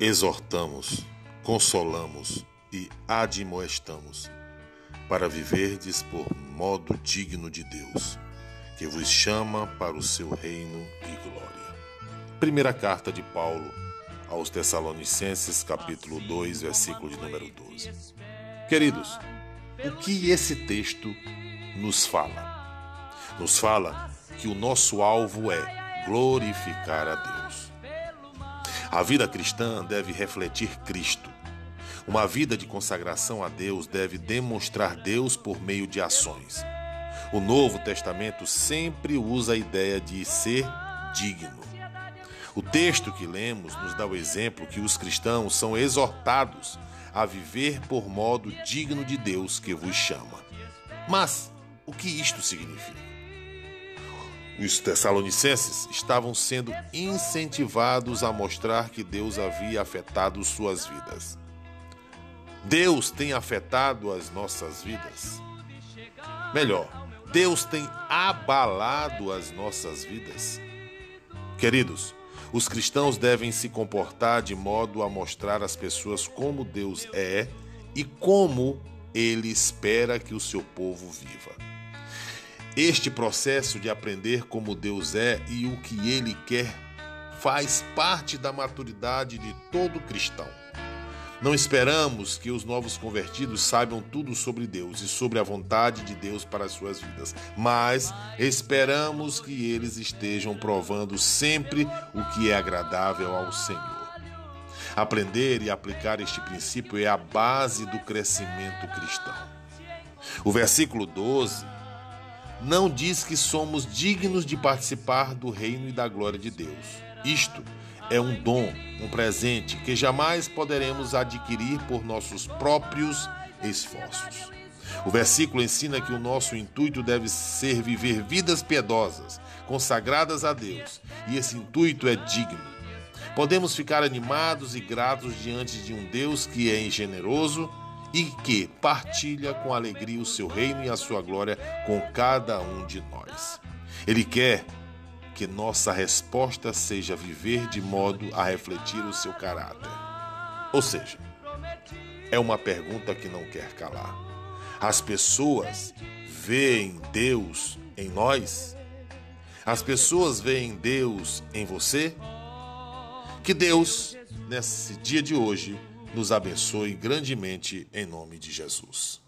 exortamos, consolamos e admoestamos, para viverdes por modo digno de Deus, que vos chama para o seu reino e glória. Primeira carta de Paulo aos Tessalonicenses, capítulo 2, versículo de número 12. Queridos, o que esse texto nos fala? Nos fala que o nosso alvo é glorificar a Deus. A vida cristã deve refletir Cristo. Uma vida de consagração a Deus deve demonstrar Deus por meio de ações. O Novo Testamento sempre usa a ideia de ser digno. O texto que lemos nos dá o exemplo que os cristãos são exortados a viver por modo digno de Deus que vos chama. Mas o que isto significa? Os Tessalonicenses estavam sendo incentivados a mostrar que Deus havia afetado suas vidas. Deus tem afetado as nossas vidas. Melhor, Deus tem abalado as nossas vidas. Queridos, os cristãos devem se comportar de modo a mostrar às pessoas como Deus é e como ele espera que o seu povo viva. Este processo de aprender como Deus é e o que Ele quer faz parte da maturidade de todo cristão. Não esperamos que os novos convertidos saibam tudo sobre Deus e sobre a vontade de Deus para as suas vidas, mas esperamos que eles estejam provando sempre o que é agradável ao Senhor. Aprender e aplicar este princípio é a base do crescimento cristão. O versículo 12 não diz que somos dignos de participar do reino e da glória de Deus. Isto é um dom, um presente que jamais poderemos adquirir por nossos próprios esforços. O versículo ensina que o nosso intuito deve ser viver vidas piedosas, consagradas a Deus, e esse intuito é digno. Podemos ficar animados e gratos diante de um Deus que é generoso e que partilha com alegria o seu reino e a sua glória com cada um de nós. Ele quer que nossa resposta seja viver de modo a refletir o seu caráter. Ou seja, é uma pergunta que não quer calar. As pessoas veem Deus em nós? As pessoas veem Deus em você? Que Deus, nesse dia de hoje, nos abençoe grandemente em nome de Jesus.